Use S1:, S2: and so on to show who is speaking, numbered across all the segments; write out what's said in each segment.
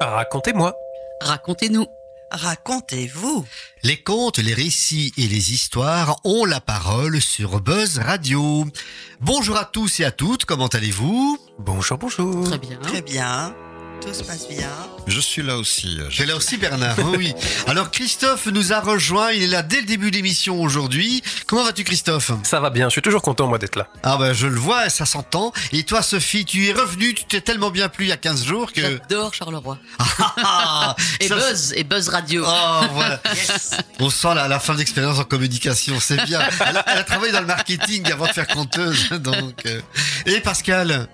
S1: Racontez-moi.
S2: Racontez-nous.
S3: Racontez-vous.
S4: Les contes, les récits et les histoires ont la parole sur Buzz Radio. Bonjour à tous et à toutes, comment allez-vous?
S1: Bonjour, bonjour.
S2: Très bien.
S3: Très bien. Tout se passe bien.
S5: Je suis là aussi.
S4: Tu es là aussi Bernard, oh oui. Alors Christophe nous a rejoint, il est là dès le début de l'émission aujourd'hui. Comment vas-tu Christophe?
S1: Ça va bien, je suis toujours content moi d'être là.
S4: Ah ben je le vois, ça s'entend. Et toi Sophie, tu es revenue, tu t'es tellement bien plu il y a 15 jours que...
S2: J'adore Charleroi.
S4: Ah,
S2: Et
S4: ça,
S2: Buzz, et Buzz Radio.
S4: Oh, voilà. On sent la, la fin d'expérience en communication, c'est bien. Elle a, elle a travaillé dans le marketing avant de faire conteuse, donc. euh. Et Pascal,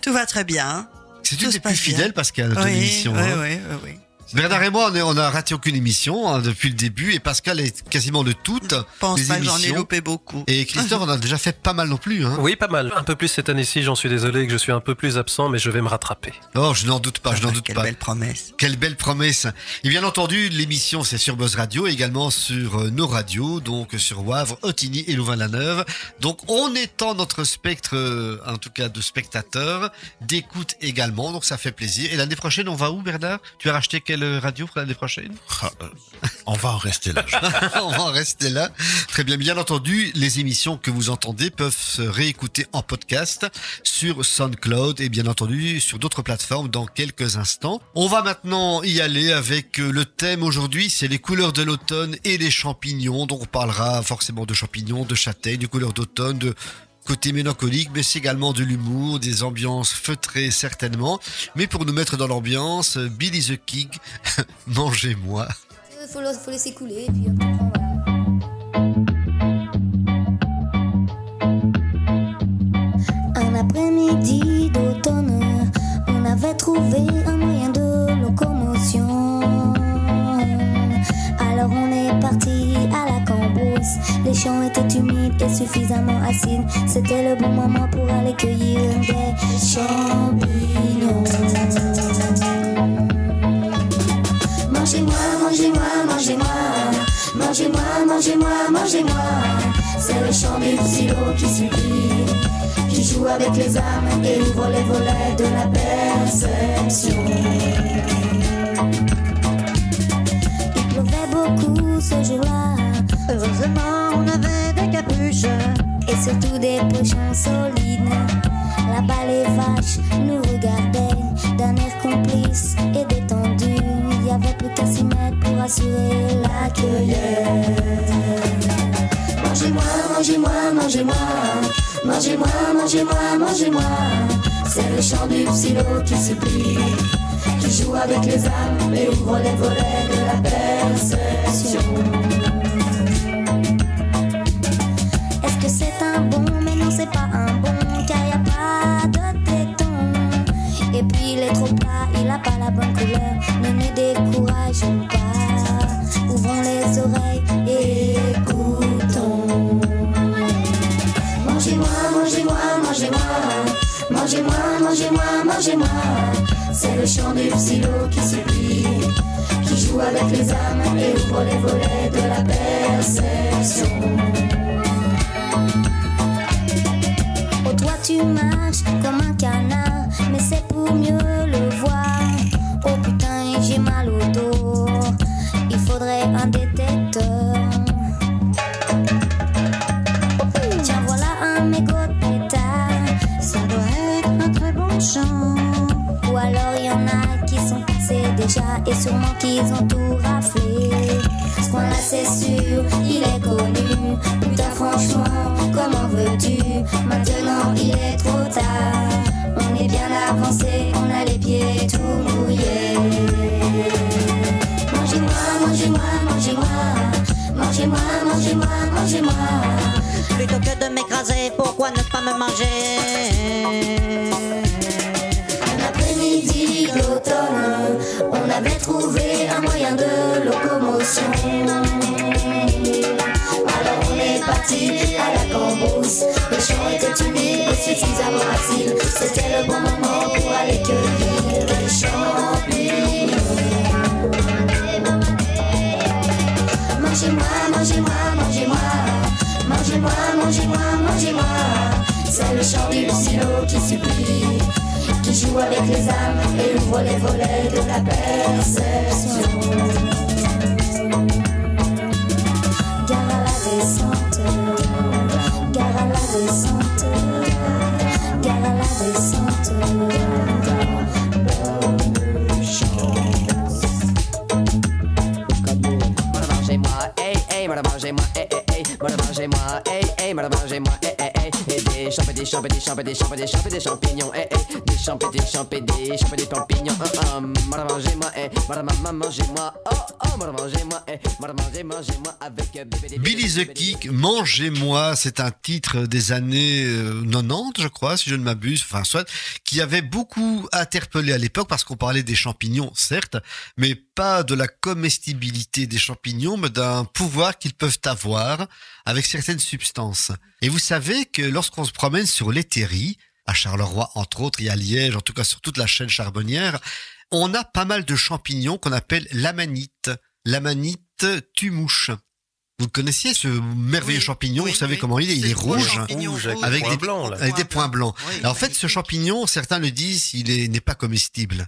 S3: Tout va très bien.
S4: C'est
S3: Tout
S4: une des plus fidèles, Pascal, de
S3: oui,
S4: l'émission.
S3: oui,
S4: hein.
S3: oui, oui, oui.
S4: Bernard et moi, on, est- on a raté aucune émission hein, depuis le début, et Pascal est quasiment de toutes
S3: Je pense
S4: les
S3: pas j'en ai loupé beaucoup.
S4: Et Christophe, on a déjà fait pas mal non plus. Hein.
S1: Oui, pas mal. Un peu plus cette année-ci, j'en suis désolé que je suis un peu plus absent, mais je vais me rattraper.
S4: Oh, je n'en doute pas, je n'en doute
S3: Quelle
S4: pas.
S3: belle promesse.
S4: Quelle belle promesse. Et bien entendu, l'émission c'est sur Buzz Radio, également sur euh, nos radios, donc sur Wavre, Otigny et Louvain-la-Neuve. Donc on étend notre spectre, euh, en tout cas de spectateurs, d'écoute également, donc ça fait plaisir. Et l'année prochaine, on va où Bernard? Tu as racheté quelle radio pour l'année prochaine?
S5: Ah, euh, on va en rester là.
S4: On va en rester là. Très bien, bien entendu, les émissions que vous entendez peuvent se réécouter en podcast sur SoundCloud et bien entendu sur d'autres plateformes dans quelques instants. On va maintenant y aller avec euh, le thème aujourd'hui, c'est les couleurs de l'automne et les champignons. Donc on parlera forcément de champignons, de châtaignes, de couleurs d'automne, de côté mélancolique, mais c'est également de l'humour, des ambiances feutrées certainement. Mais pour nous mettre dans l'ambiance, Billy the King, mangez-moi.
S6: Il faut, laisser couler. Suffisamment acides. C'était le bon moment pour aller cueillir des champignons. Mangez-moi, mangez-moi, mangez-moi. Mangez-moi, mangez-moi, mangez-moi. C'est le chant du silo qui supplie, qui joue avec les âmes et ouvre les volets de la perception. Il pleuvait beaucoup ce jour-là,
S7: Heureusement, on avait
S6: et surtout des pochons solides. Là-bas, les vaches nous regardaient d'un air complice et détendu. Il y avait plus qu'à s'y mettre pour assurer la cueillette. Mangez-moi, mangez-moi, mangez-moi. Mangez-moi, mangez-moi, mangez-moi. C'est le chant du psylo qui supplie, qui joue avec les âmes et ouvre les volets de la perception. Bonne couleur. Ne nous décourageons pas. Ouvrons les oreilles et écoutons. Mangez-moi, mangez-moi, mangez-moi. Mangez-moi, mangez-moi, mangez-moi. C'est le chant du psylo qui supplie, qui joue avec les âmes et ouvre les volets de la perception. Oh toi tu marches Un après-midi d'automne, on avait trouvé un moyen de locomotion. Alors on est parti à la cambrousse. Le champ était humide et suffisamment acide. C'était le bon moment les âmes et ouvre les volets de la perception. Gare à la descente, gare à la descente, gare à la descente.
S8: Hey, hey, mangez-moi, hey, hey, hey, mangez-moi, hey, hey, mangez-moi, hey, hey, hey, et des champs, des champs, des champs, des champs, des des champignons, des champs, des champs, des champs, des champignons, hum, hum, mangez-moi, hey, mangez-moi, oh, oh, mangez-moi, hey, mangez, mangez-moi avec bébé,
S4: Billy the Kick, Mangez-moi, c'est un titre des années euh, 90, je crois, si je ne m'abuse, enfin soit, qui avait beaucoup interpellé à l'époque parce qu'on parlait des champignons, certes, mais pas de la comestibilité des champignons, mais d'un pouvoir qu'ils peuvent avoir avec certaines substances. Et vous savez que lorsqu'on se promène sur l'éthérie, à Charleroi entre autres, et à Liège, en tout cas sur toute la chaîne charbonnière, on a pas mal de champignons qu'on appelle l'amanite. L'amanite tue-mouche. Vous connaissiez, ce merveilleux
S3: Oui,
S4: champignon,
S3: oui,
S4: vous savez
S3: oui.
S4: comment il est, il est rouge.
S1: Rouge avec
S3: rouge.
S4: Avec
S1: points
S4: des-
S1: blancs, là.
S4: Avec des points blancs.
S3: Oui,
S4: Alors, en fait, ce champignon, certains le disent, il est- n'est pas comestible.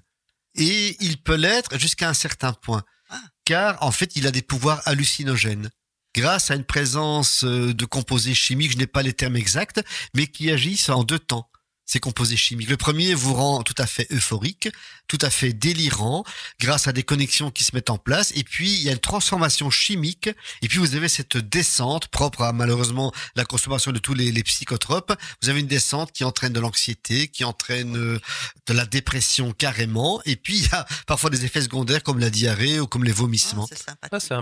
S4: Et il peut l'être jusqu'à un certain point.
S3: Ah.
S4: Car, en fait, il a des pouvoirs hallucinogènes. Grâce à une présence euh, de composés chimiques, je n'ai pas les termes exacts, mais qui agissent en deux temps. Ces composés chimiques. Le premier vous rend tout à fait euphorique, tout à fait délirant, grâce à des connexions qui se mettent en place. Et puis, il y a une transformation chimique. Et puis, vous avez cette descente propre à, malheureusement, la consommation de tous les, les psychotropes. Vous avez une descente qui entraîne de l'anxiété, qui entraîne euh, de la dépression carrément. Et puis, il y a parfois des effets secondaires comme la diarrhée ou comme les vomissements.
S3: c'est
S1: un-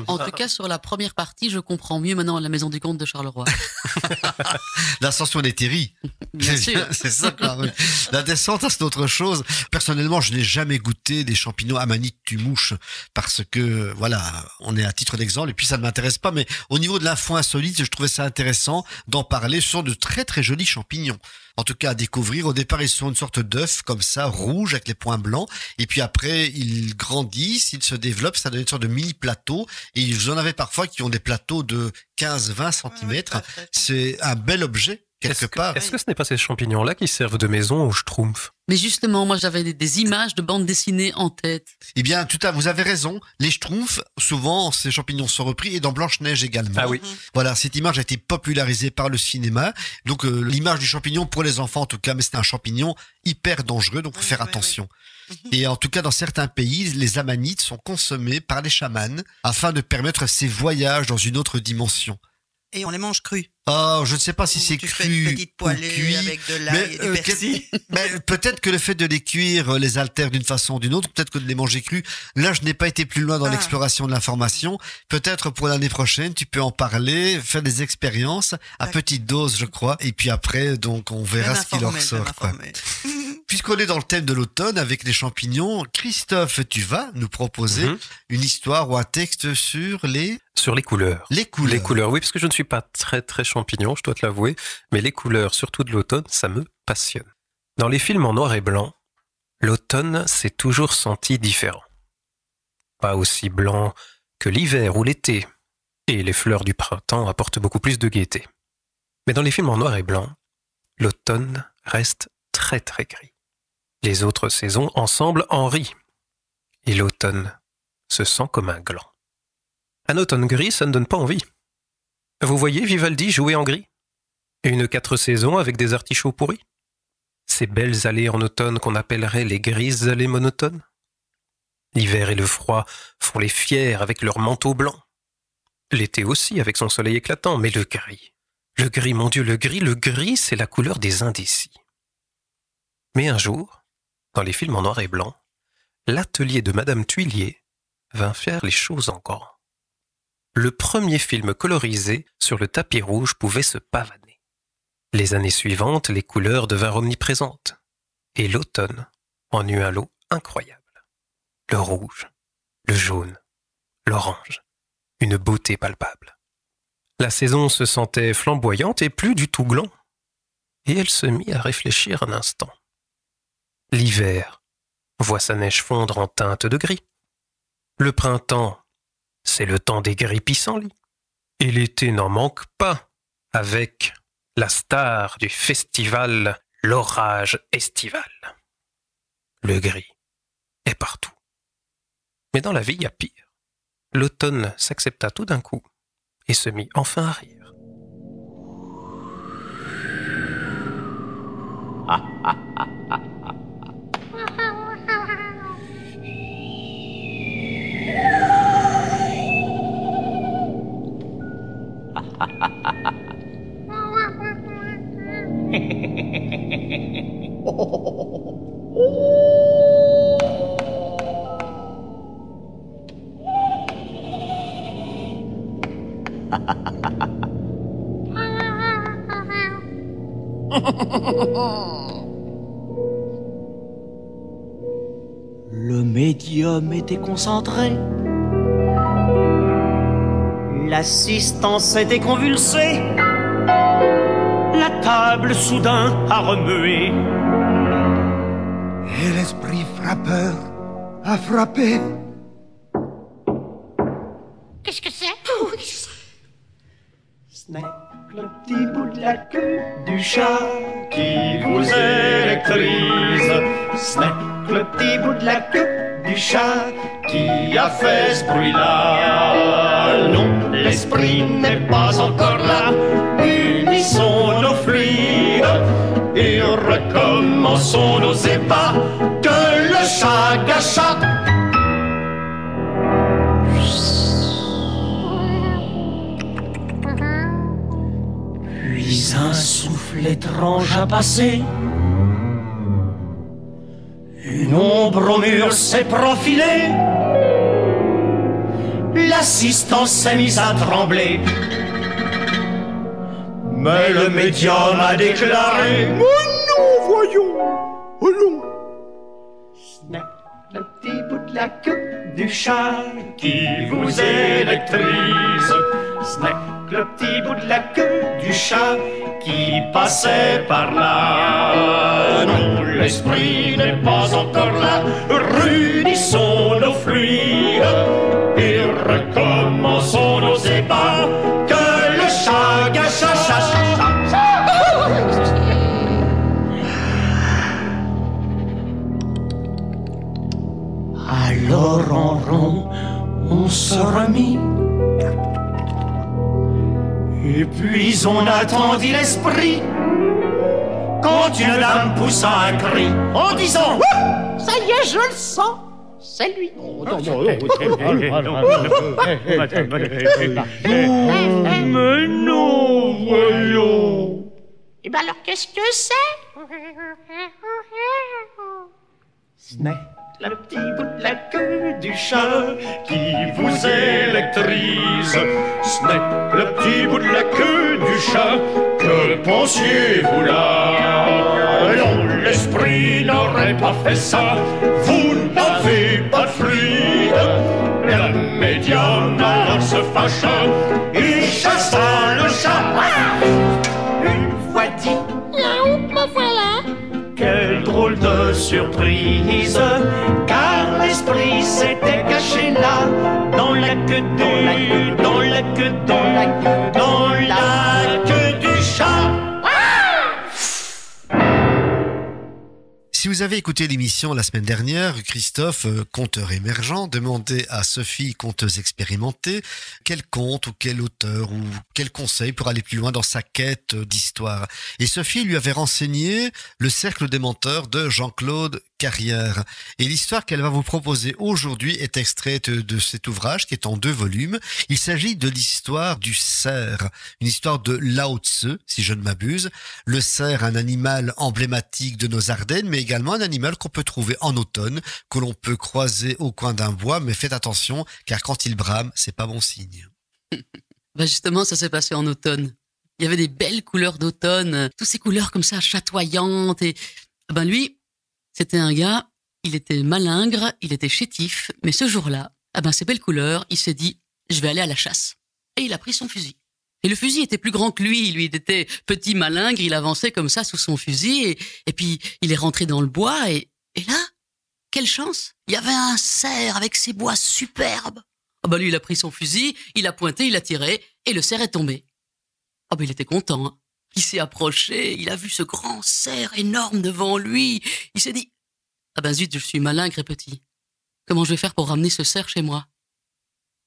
S2: En tout cas, sur la première partie, je comprends mieux maintenant la maison du comte de Charleroi.
S4: L'ascension des terries.
S2: Bien sûr.
S4: c'est ça, oui. La descente, c'est autre chose. Personnellement, je n'ai jamais goûté des champignons amanite du mouche parce que, voilà, on est à titre d'exemple et puis ça ne m'intéresse pas. Mais au niveau de l'info insolite, je trouvais ça intéressant d'en parler. Ce sont de très très jolis champignons. En tout cas, à découvrir. Au départ, ils sont une sorte d'œuf comme ça, rouge avec les points blancs. Et puis après, ils grandissent, ils se développent. Ça donne une sorte de mini plateau. Et vous en avez parfois qui ont des plateaux de 15-20 centimètres.
S3: Ouais, ouais,
S4: C'est un bel objet quelque
S1: Est-ce que,
S4: part.
S1: est-ce que ce n'est pas ces champignons-là qui servent de maison au schtroumpf?
S2: Mais justement, moi, j'avais des, des images de bandes dessinées en tête.
S4: Eh bien, tout à, vous avez raison. Les schtroumpfs, souvent, ces champignons sont repris et dans Blanche-Neige également.
S1: Ah oui.
S4: Voilà, cette image a été popularisée par le cinéma. Donc, euh, l'image du champignon pour les enfants, en tout cas, mais c'est un champignon hyper dangereux, donc faut
S3: Oui,
S4: faire
S3: oui,
S4: attention. Et en tout cas, dans certains pays, les amanites sont consommés par les chamans afin de permettre ces voyages dans une autre dimension.
S3: Et on les mange crus.
S4: Oh, je ne sais pas si c'est cru
S3: une petite
S4: ou cuit.
S3: avec de l'ail du
S4: euh,
S3: persil.
S4: Peut-être que le fait de les cuire euh, les altère d'une façon ou d'une autre, peut-être que de les manger crus. Là, je n'ai pas été plus loin dans
S3: Ah.
S4: l'exploration de l'information. Peut-être pour l'année prochaine, tu peux en parler, faire des expériences à petite dose, je crois. Et puis après, donc, on verra ce qu'il en
S3: informé,
S4: Puisqu'on est dans le thème de l'automne avec les champignons, Christophe, tu vas nous proposer
S1: Mhm.
S4: une histoire ou un texte sur les,
S1: Sur les couleurs.
S4: les couleurs.
S1: Les couleurs, oui, parce que je ne suis pas très très champignon, je dois te l'avouer, mais les couleurs, surtout de l'automne, ça me passionne. Dans les films en noir et blanc, l'automne s'est toujours senti différent. Pas aussi blanc que l'hiver ou l'été, et les fleurs du printemps apportent beaucoup plus de gaieté. Mais dans les films en noir et blanc, l'automne reste très très gris. Les autres saisons ensemble en rient, et l'automne se sent comme un gland. Un automne gris, ça ne donne pas envie. Vous voyez Vivaldi jouer en gris? Une quatre saisons avec des artichauts pourris? Ces belles allées en automne qu'on appellerait les grises allées monotones? L'hiver et le froid font les fiers avec leur manteau blanc. L'été aussi avec son soleil éclatant, mais le gris. Le gris, mon Dieu, le gris, le gris, c'est la couleur des indécis. Mais un jour, dans les films en noir et blanc, l'atelier de Madame Tuilier vint faire les choses en grand le premier film colorisé sur le tapis rouge pouvait se pavaner. Les années suivantes, les couleurs devinrent omniprésentes. Et l'automne en eut un lot incroyable. Le rouge, le jaune, l'orange, une beauté palpable. La saison se sentait flamboyante et plus du tout gland. Et elle se mit à réfléchir un instant. L'hiver voit sa neige fondre en teinte de gris. Le printemps c'est le temps des gris pissenlits. Et l'été n'en manque pas, avec la star du festival, l'orage estival. le gris est partout. Mais dans la vie, il y a pire. L'automne s'accepta tout d'un coup et se mit enfin à rire.
S9: Le médium était concentré. L'assistance était convulsée. La table soudain a remué.
S10: Et l'esprit frappeur a frappé.
S11: Qu'est-ce que c'est?
S9: Ce n'est que le petit bout de la queue du chat qui vous électrise. Ce n'est que le petit bout de la queue du chat qui a fait ce bruit-là. Non, l'esprit n'est pas encore là. Unissons nos fluides et recommençons nos ébats. Que le chat gâcha. Puis un souffle étrange a passé. Une ombre au mur s'est profilée. L'assistance s'est mise à trembler. Mais le médium a déclaré
S10: Oh non, voyons. Oh non.
S9: Le petit bout de la queue du chat qui vous électrise. Que le petit bout de la queue du chat qui passait par là. Non, l'esprit n'est pas encore là. Réunissons nos fluides et recommençons nos ébats. Que le chat chat, chat, chat. Alors en rond, on se remit. Et puis on attendit l'esprit. Quand une dame poussa un cri en disant
S11: Ça y est, je le sens. C'est lui.
S9: Mais non, voyons.
S11: Et ben alors, qu'est-ce que c'est
S9: Ce n'est que le petit bout de la queue du chat qui vous électrise. Ce n'est que le petit bout de la queue du chat. Que pensiez-vous là Non, l'esprit n'aurait pas fait ça. Vous pas de fluide. Le médium alors se fâcha. Il chassa le chat. Une fois dit.
S11: Miaou, me voilà.
S9: Quelle drôle de surprise, car l'esprit s'était caché là, dans la queue dans la queue, dans la queue, dans la
S4: Si vous avez écouté l'émission la semaine dernière, Christophe, euh, conteur émergent, demandait à Sophie, conteuse expérimentée, quel conte ou quel auteur ou quel conseil pour aller plus loin dans sa quête d'histoire. Et Sophie lui avait renseigné Le Cercle des menteurs de Jean-Claude Carrière. Et l'histoire qu'elle va vous proposer aujourd'hui est extraite de cet ouvrage qui est en deux volumes. Il s'agit de l'histoire du cerf, une histoire de Lao Tse, si je ne m'abuse. Le cerf, un animal emblématique de nos Ardennes, mais également un animal qu'on peut trouver en automne, que l'on peut croiser au coin d'un bois, mais faites attention, car quand il brame, c'est pas bon signe.
S2: Bah justement, ça s'est passé en automne. Il y avait des belles couleurs d'automne, toutes ces couleurs comme ça chatoyantes. Et ben lui, c'était un gars, il était malingre, il était chétif, mais ce jour-là, ah ben ces belles couleurs, il s'est dit, je vais aller à la chasse. Et il a pris son fusil. Et le fusil était plus grand que lui, lui il était petit malingre, il avançait comme ça sous son fusil, et, puis il est rentré dans le bois, et, là, quelle chance Il y avait un cerf avec ses bois superbes. Ah bah lui, il a pris son fusil, il a pointé, il a tiré, et le cerf est tombé. Ah bah il était content. Hein. Il s'est approché, il a vu ce grand cerf énorme devant lui. Il s'est dit, Ah ben zut, je suis malingre et petit. Comment je vais faire pour ramener ce cerf chez moi?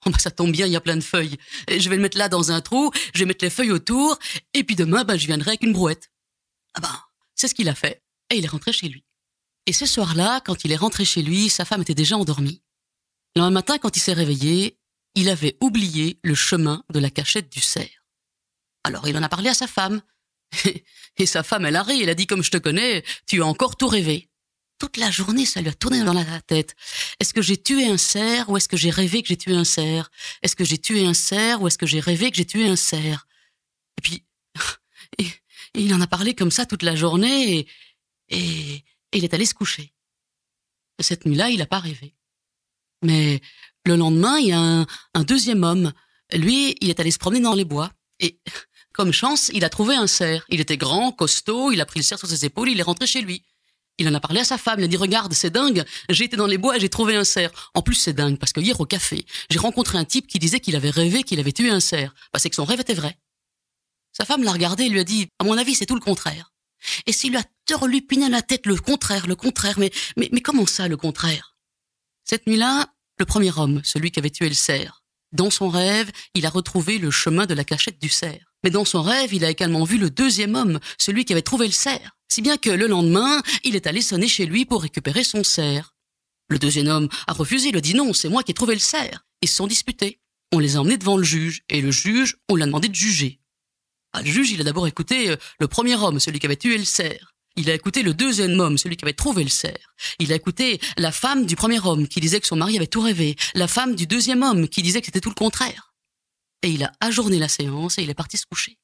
S2: Oh ben ça tombe bien, il y a plein de feuilles. Je vais le mettre là dans un trou, je vais mettre les feuilles autour, et puis demain, ben, je viendrai avec une brouette. Ah ben, c'est ce qu'il a fait, et il est rentré chez lui. Et ce soir-là, quand il est rentré chez lui, sa femme était déjà endormie. Le lendemain matin, quand il s'est réveillé, il avait oublié le chemin de la cachette du cerf. Alors il en a parlé à sa femme. Et sa femme, elle a elle a dit comme je te connais, tu as encore tout rêvé. Toute la journée, ça lui a tourné dans la tête. Est-ce que j'ai tué un cerf ou est-ce que j'ai rêvé que j'ai tué un cerf? Est-ce que j'ai tué un cerf ou est-ce que j'ai rêvé que j'ai tué un cerf? Et puis, il en a parlé comme ça toute la journée et, et, il est allé se coucher. Et cette nuit-là, il n'a pas rêvé. Mais le lendemain, il y a un, un deuxième homme. Lui, il est allé se promener dans les bois. Et comme chance, il a trouvé un cerf. Il était grand, costaud, il a pris le cerf sur ses épaules, il est rentré chez lui. Il en a parlé à sa femme, il a dit regarde, c'est dingue, j'ai été dans les bois et j'ai trouvé un cerf. En plus, c'est dingue parce que hier au café, j'ai rencontré un type qui disait qu'il avait rêvé qu'il avait tué un cerf. Bah, c'est que son rêve était vrai. Sa femme l'a regardé et lui a dit à mon avis, c'est tout le contraire. Et s'il lui a turlupiné à la tête le contraire, le contraire, mais, mais, mais comment ça, le contraire? Cette nuit-là, le premier homme, celui qui avait tué le cerf, dans son rêve, il a retrouvé le chemin de la cachette du cerf. Mais dans son rêve, il a également vu le deuxième homme, celui qui avait trouvé le cerf. Si bien que le lendemain, il est allé sonner chez lui pour récupérer son cerf. Le deuxième homme a refusé, il a dit non, c'est moi qui ai trouvé le cerf. Ils se sont disputés. On les a emmenés devant le juge, et le juge, on l'a demandé de juger. Ah, le juge, il a d'abord écouté euh, le premier homme, celui qui avait tué le cerf. Il a écouté le deuxième homme, celui qui avait trouvé le cerf. Il a écouté la femme du premier homme qui disait que son mari avait tout rêvé. La femme du deuxième homme qui disait que c'était tout le contraire. Et il a ajourné la séance et il est parti se coucher.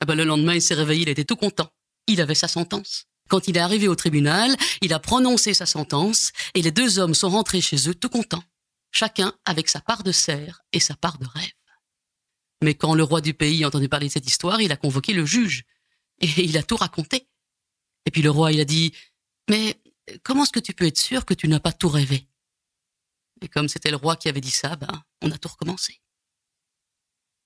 S2: Ah ben, le lendemain, il s'est réveillé, il était tout content. Il avait sa sentence. Quand il est arrivé au tribunal, il a prononcé sa sentence et les deux hommes sont rentrés chez eux tout contents. Chacun avec sa part de cerf et sa part de rêve. Mais quand le roi du pays a entendu parler de cette histoire, il a convoqué le juge et il a tout raconté. Et puis le roi, il a dit, mais comment est-ce que tu peux être sûr que tu n'as pas tout rêvé? Et comme c'était le roi qui avait dit ça, ben, on a tout recommencé.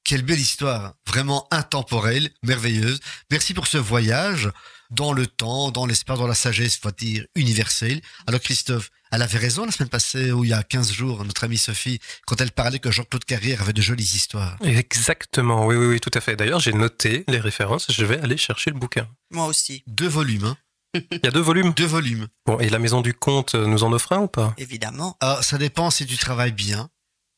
S4: Quelle belle histoire, vraiment intemporelle, merveilleuse. Merci pour ce voyage dans le temps, dans l'espace, dans la sagesse, faut dire, universelle. Alors Christophe, elle avait raison la semaine passée, ou il y a 15 jours, notre amie Sophie, quand elle parlait que Jean-Claude Carrière avait de jolies histoires.
S1: Exactement, oui, oui, oui, tout à fait. D'ailleurs, j'ai noté les références, je vais aller chercher le bouquin.
S3: Moi aussi,
S4: Deux volumes, hein.
S1: Il y a deux volumes.
S4: Deux volumes.
S1: Bon, et la maison du comte nous en offre un ou pas?
S3: Évidemment.
S4: Ah, ça dépend si tu travailles bien.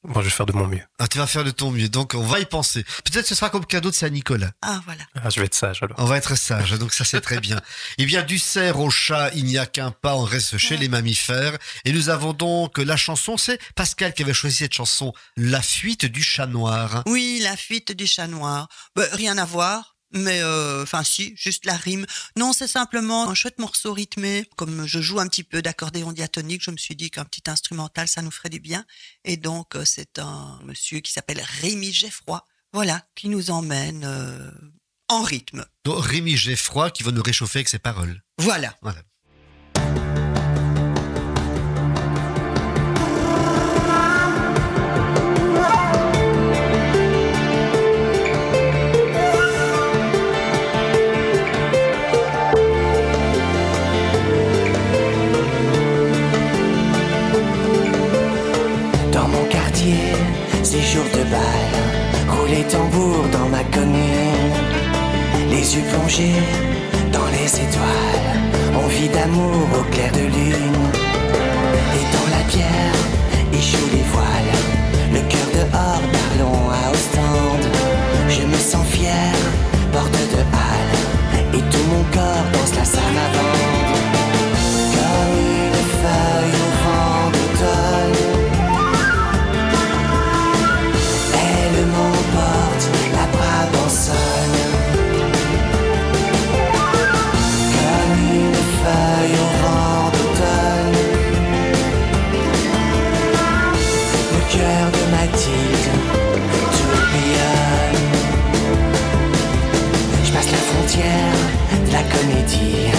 S1: Bon, je vais faire de mon mieux.
S4: Ah, tu vas faire de ton mieux, donc on va y penser. Peut-être ce sera comme cadeau de Saint-Nicolas.
S3: Ah, voilà.
S1: Ah, je vais être sage alors.
S4: On va être sage, donc ça c'est très bien. Eh bien, du cerf au chat, il n'y a qu'un pas, on reste chez les mammifères. Et nous avons donc la chanson, c'est Pascal qui avait choisi cette chanson, La fuite du chat noir.
S3: Oui, la fuite du chat noir. Ben, rien à voir. Mais euh, enfin si, juste la rime. Non, c'est simplement un chouette morceau rythmé. Comme je joue un petit peu d'accordéon diatonique, je me suis dit qu'un petit instrumental, ça nous ferait du bien. Et donc euh, c'est un monsieur qui s'appelle Rémi Geffroy, voilà, qui nous emmène euh, en rythme.
S4: Donc, Rémi Geffroy qui va nous réchauffer avec ses paroles.
S3: Voilà.
S4: Voilà.
S12: Les yeux plongés dans les étoiles. On vit d'amour au clair de lune. Et dans la pierre, échouent les voiles. Le cœur dehors, parlons à Ostende. Je me sens fier, porte de halle. Et tout mon corps danse la salamande. la comédie.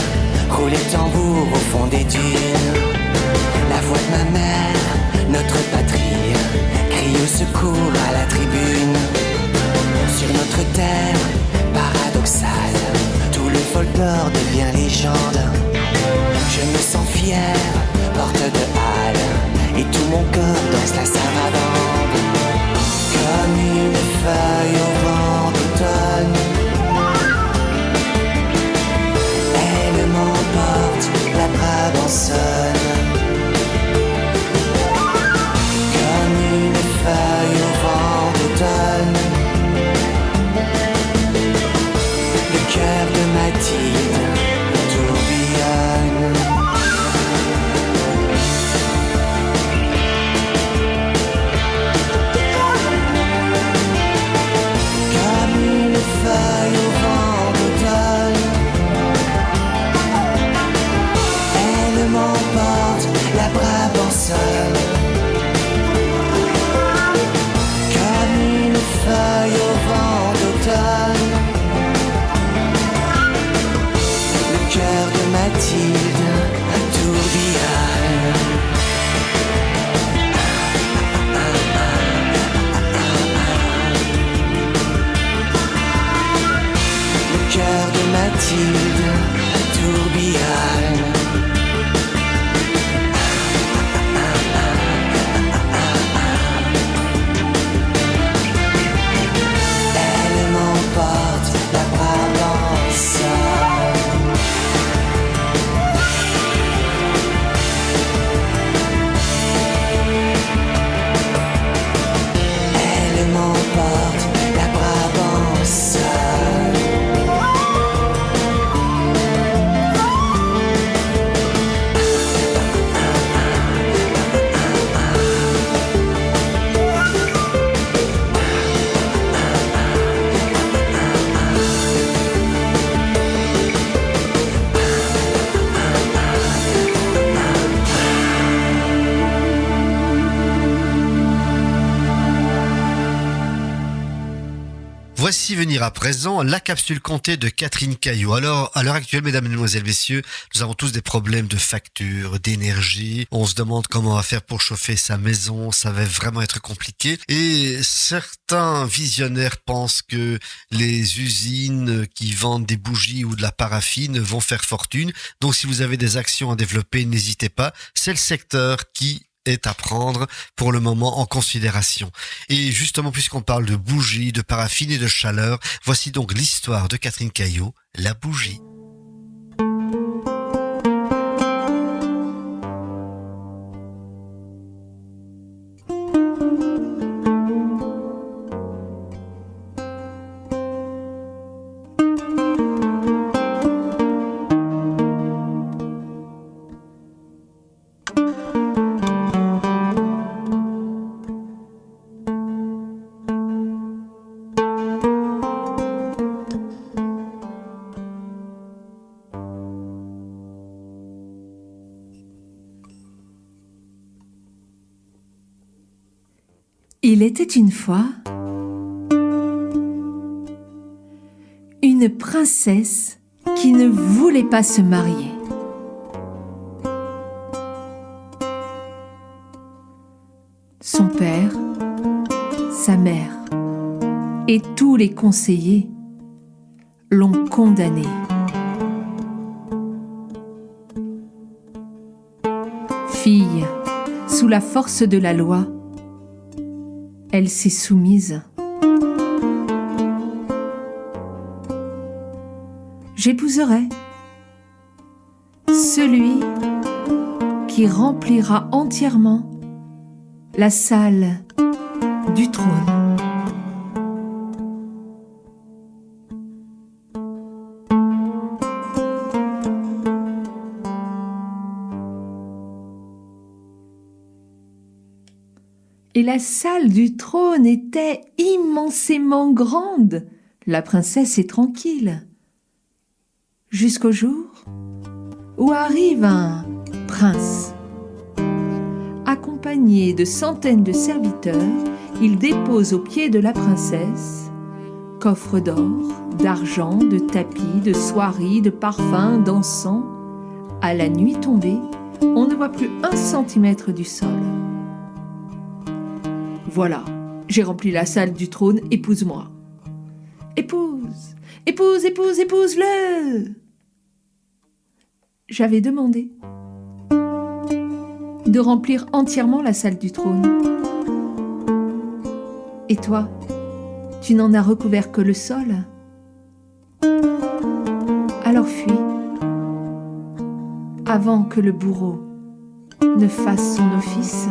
S12: Rouler tambour au fond des dunes. La voix de ma mère, notre patrie Crie au secours à la tribune. Sur notre terre paradoxale Tout le folklore devient légende. Je me sens fier,
S4: porte
S12: de halle Et tout mon corps danse la sarabande Comme une feuille au vent. seul.
S4: Venir à présent la capsule comptée de Catherine Caillot. Alors, à l'heure actuelle, mesdames, mesdemoiselles, messieurs, nous avons tous des problèmes de facture, d'énergie. On se demande comment on va faire pour chauffer sa maison. Ça va vraiment être compliqué. Et certains visionnaires pensent que les usines qui vendent des bougies ou de la paraffine vont faire fortune. Donc, si vous avez des actions à développer, n'hésitez pas. C'est le secteur qui est à prendre pour le moment en considération. Et justement, puisqu'on parle de bougies, de paraffine et de chaleur, voici donc l'histoire de Catherine Caillot, la bougie.
S13: Il était une fois une princesse qui ne voulait pas se marier. Son père, sa mère et tous les conseillers l'ont condamnée. Fille, sous la force de la loi, elle s'est soumise. J'épouserai celui qui remplira entièrement la salle du trône. La salle du trône était immensément grande. La princesse est tranquille. Jusqu'au jour où arrive un prince. Accompagné de centaines de serviteurs, il dépose aux pieds de la princesse coffre d'or, d'argent, de tapis, de soieries, de parfums, d'encens. À la nuit tombée, on ne voit plus un centimètre du sol. Voilà, j'ai rempli la salle du trône, épouse-moi. Épouse, épouse, épouse, épouse-le. J'avais demandé de remplir entièrement la salle du trône. Et toi, tu n'en as recouvert que le sol Alors fuis, avant que le bourreau ne fasse son office.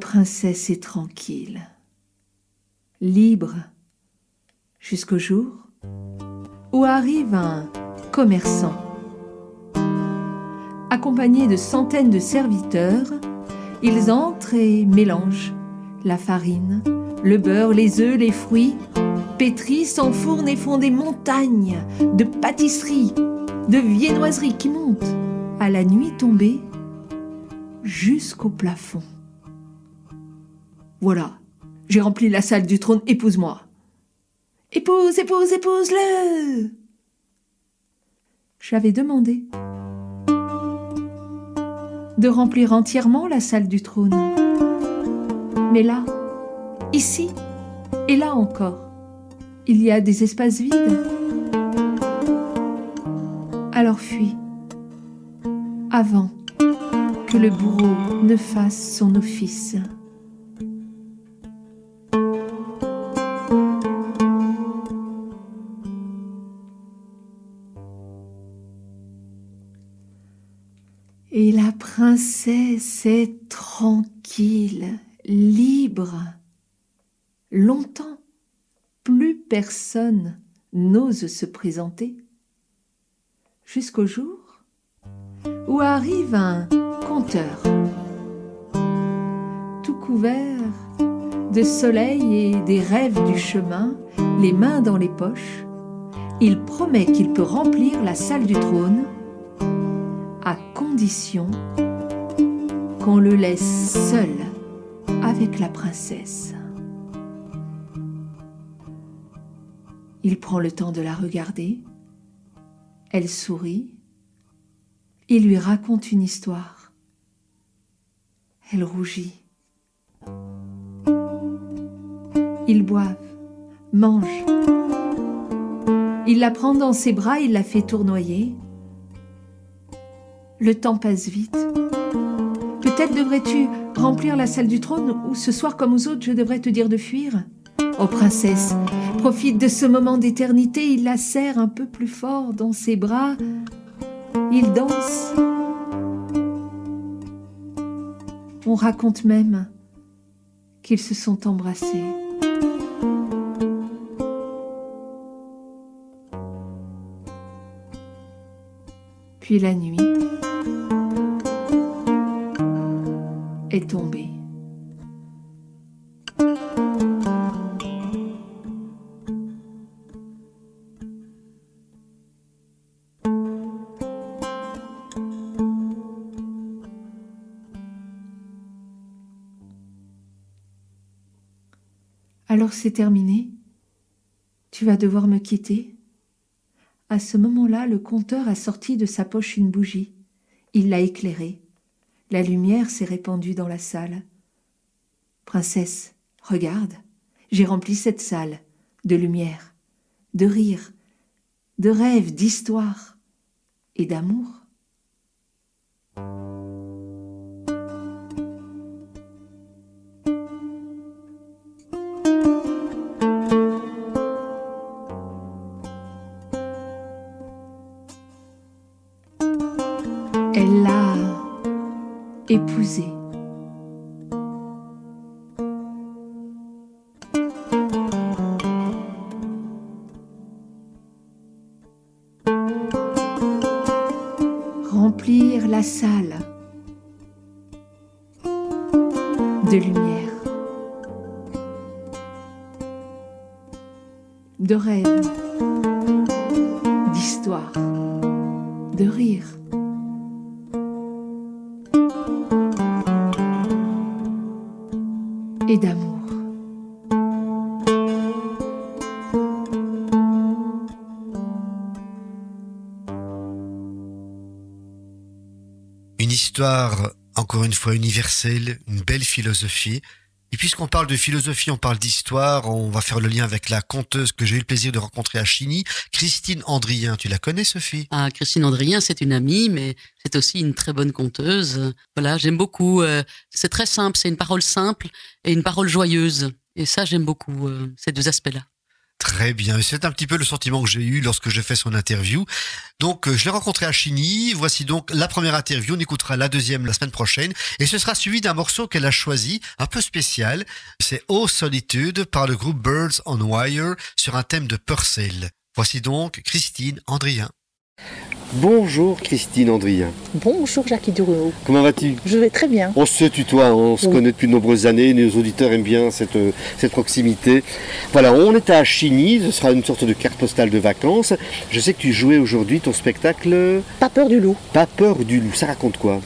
S13: Princesse est tranquille, libre, jusqu'au jour où arrive un commerçant. Accompagné de centaines de serviteurs, ils entrent et mélangent la farine, le beurre, les œufs, les fruits, pétrissent, enfournent et font des montagnes de pâtisseries, de viennoiseries qui montent à la nuit tombée jusqu'au plafond. Voilà, j'ai rempli la salle du trône, épouse-moi. Épouse, épouse, épouse-le J'avais demandé de remplir entièrement la salle du trône. Mais là, ici et là encore, il y a des espaces vides. Alors fuis, avant que le bourreau ne fasse son office. La princesse est tranquille, libre. Longtemps, plus personne n'ose se présenter. Jusqu'au jour où arrive un conteur, tout couvert de soleil et des rêves du chemin, les mains dans les poches, il promet qu'il peut remplir la salle du trône à condition qu'on le laisse seul avec la princesse. Il prend le temps de la regarder. Elle sourit. Il lui raconte une histoire. Elle rougit. Ils boivent, mangent. Il la prend dans ses bras, il la fait tournoyer. Le temps passe vite. Peut-être devrais-tu remplir la salle du trône ou ce soir comme aux autres je devrais te dire de fuir Oh princesse, profite de ce moment d'éternité, il la serre un peu plus fort dans ses bras. Ils dansent. On raconte même qu'ils se sont embrassés. Puis la nuit Alors c'est terminé Tu vas devoir me quitter À ce moment-là, le conteur a sorti de sa poche une bougie. Il l'a éclairée. La lumière s'est répandue dans la salle. Princesse, regarde, j'ai rempli cette salle de lumière, de rire, de rêves, d'histoire et d'amour. Épousé.
S4: Fois, universelle, une belle philosophie. Et puisqu'on parle de philosophie, on parle d'histoire, on va faire le lien avec la conteuse que j'ai eu le plaisir de rencontrer à Chigny, Christine Andrien. Tu la connais, Sophie?
S2: Ah, Christine Andrien, c'est une amie, mais c'est aussi une très bonne conteuse. Voilà, j'aime beaucoup. euh, c'est très simple, c'est une parole simple et une parole joyeuse. Et ça, j'aime beaucoup, euh, ces deux aspects-là.
S4: Très bien. C'est un petit peu le sentiment que j'ai eu lorsque j'ai fait son interview. Donc, euh, je l'ai rencontré à Chigny. Voici donc la première interview. On écoutera la deuxième la semaine prochaine. Et ce sera suivi d'un morceau qu'elle a choisi, un peu spécial. C'est Oh Solitude par le groupe Birds on Wire sur un thème de Purcell. Voici donc Christine Andrien.
S14: Bonjour Christine Andrien.
S15: Bonjour Jackie Dureau.
S14: Comment vas-tu?
S15: Je vais très bien.
S14: On se tutoie, on se
S15: Oui.
S14: connaît depuis de nombreuses années, nos auditeurs aiment bien cette, euh, cette proximité. Voilà, on est à Chigny, ce sera une sorte de carte postale de vacances. Je sais que tu jouais aujourd'hui ton spectacle
S15: Pas peur du loup.
S14: Pas peur du loup, ça raconte quoi?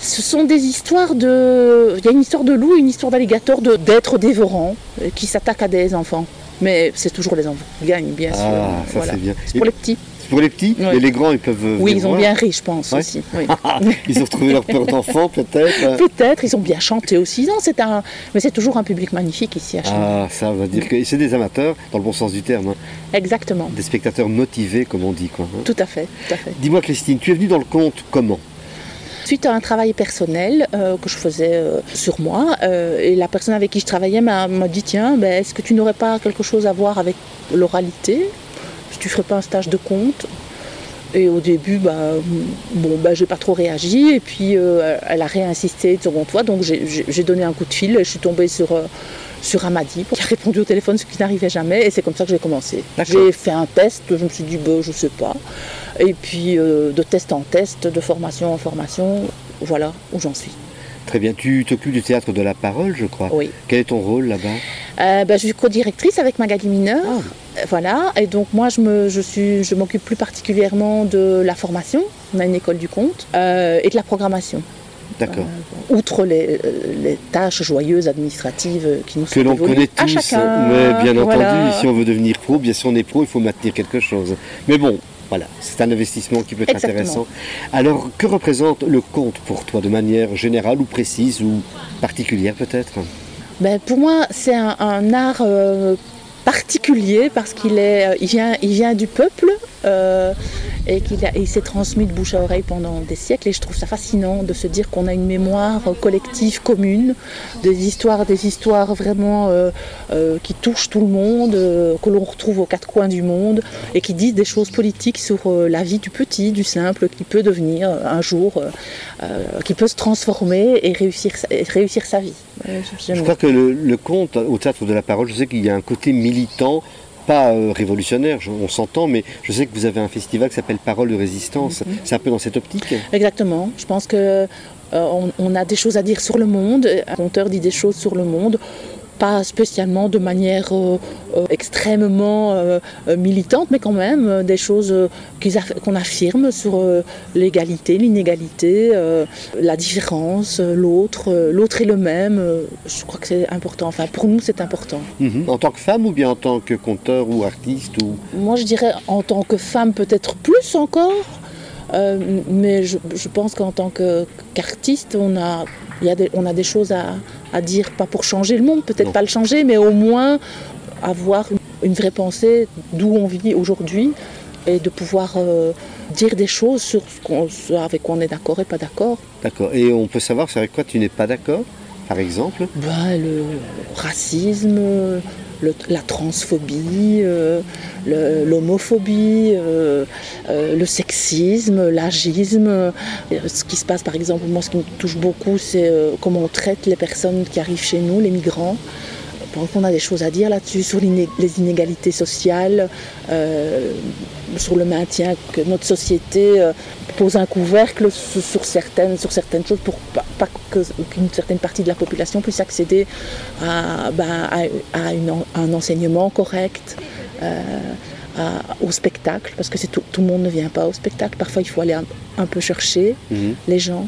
S15: Ce sont des histoires de. Il y a une histoire de loup, une histoire d'alligator, de- d'êtres dévorants euh, qui s'attaquent à des enfants. Mais c'est toujours les enfants qui gagnent, bien sûr.
S14: Ah, ça
S15: Voilà.
S14: c'est bien.
S15: C'est pour
S14: Et-
S15: les petits.
S14: Pour les petits
S15: Oui.
S14: Et les grands, ils peuvent
S15: Oui, ils ont bien ri, je pense
S14: Ouais.
S15: aussi. oui.
S14: Ils ont retrouvé leur peur d'enfant peut-être
S15: Peut-être, ils ont bien chanté aussi. Non, c'est un. Mais c'est toujours un public magnifique ici à Chine.
S14: Ah, ça veut dire que c'est des amateurs, dans le bon sens du terme, hein.
S15: Exactement.
S14: des spectateurs motivés, comme on dit. Quoi, hein.
S15: Tout à fait, tout à fait.
S14: Dis-moi Christine, tu es venue dans le conte comment?
S15: Suite à un travail personnel euh, que je faisais euh, sur moi, euh, et la personne avec qui je travaillais m'a dit tiens, ben, est-ce que tu n'aurais pas quelque chose à voir avec l'oralité? Tu ferais pas un stage de conte Et au début, bah, bon, bah, j'ai pas trop réagi, et puis euh, elle a réinsisté de seconde fois, donc j'ai- donné un coup de fil, et je suis tombée sur. euh, sur Amadi, qui a répondu au téléphone, ce qui n'arrivait jamais, et c'est comme ça que j'ai commencé. J'ai fait un test, je me suis dit, bah, je sais pas. Et puis, euh, de test en test, de formation en formation, voilà où j'en suis.
S14: Très bien, tu t'occupes du théâtre de la parole, je crois.
S15: Oui.
S14: Quel est ton rôle là-bas?
S15: Euh, bah, je suis co-directrice avec Magali Mineur. Voilà, et donc moi je me, je suis, je m'occupe plus particulièrement de la formation. On a une école du compte euh, et de la programmation.
S4: D'accord.
S15: Outre les, euh, les tâches joyeuses administratives qui nous
S4: que
S15: sont
S4: l'on connaît
S15: à
S4: tous,
S15: chacun.
S4: mais bien
S15: Voilà.
S4: entendu, si on veut devenir pro, bien si on est pro, il faut maintenir quelque chose. Mais bon, voilà, c'est un investissement qui peut être
S15: Exactement.
S4: intéressant. Alors, que représente le conte pour toi, de manière générale ou précise ou particulière peut-être?
S15: Ben, pour moi, c'est un, un art euh, particulier parce qu'il est, euh, il vient, il vient du peuple euh, et qu'il s'est transmis de bouche à oreille pendant des siècles. Et je trouve ça fascinant de se dire qu'on a une mémoire collective commune, des histoires, des histoires vraiment euh, qui touchent tout le monde, que l'on retrouve aux quatre coins du monde et qui disent des choses politiques sur la vie du petit, du simple, qui peut devenir un jour, qui peut se transformer et réussir sa vie.
S4: Je crois que le, le conte, au théâtre de la parole, je sais qu'il y a un côté militant, pas euh, révolutionnaire, je- on s'entend, mais je sais que vous avez un festival qui s'appelle Parole de résistance.
S15: Mhm.
S4: C'est un peu dans cette optique
S15: Exactement. Je pense que euh, on, on a des choses à dire sur le monde. Un conteur dit des choses sur le monde, pas spécialement de manière euh, euh, extrêmement euh, militante, mais quand même des choses qu'on affirme sur l'égalité, l'inégalité, la différence, l'autre. l'autre est le même. je crois que c'est important. Enfin, pour nous, c'est important.
S4: Mhm. En tant que femme ou bien en tant que conteur ou artiste ou...
S15: Moi, je dirais en tant que femme, peut-être plus encore. Euh, mais je, je pense qu'en tant qu'artiste, on a, il y a des, on a des choses à, à dire, pas pour changer le monde, peut-être pas le changer, mais au moins avoir une, vraie pensée d'où on vit aujourd'hui et de pouvoir euh, dire des choses sur ce, ce avec quoi on est d'accord et pas d'accord.
S4: D'accord. Et on peut savoir avec quoi tu n'es pas d'accord, par exemple?
S15: Ben, le racisme, le- la transphobie, euh, le- l'homophobie, euh, euh, le sexisme, l'agisme. Ce qui se passe, par exemple, moi, ce qui me touche beaucoup, c'est comment on traite les personnes qui arrivent chez nous, les migrants. Je pense qu'on a des choses à dire là-dessus, sur les inégalités sociales, euh, sur le maintien que notre société euh, pose un couvercle sur, sur certaines, sur certaines choses pour pas, pas qu'une certaine partie de la population puisse accéder à, ben, à- à une en- un enseignement correct. euh, à- au spectacle, parce que tout, tout le monde ne vient pas au spectacle. Parfois, il faut aller un, un peu chercher
S4: Mhm.
S15: les gens.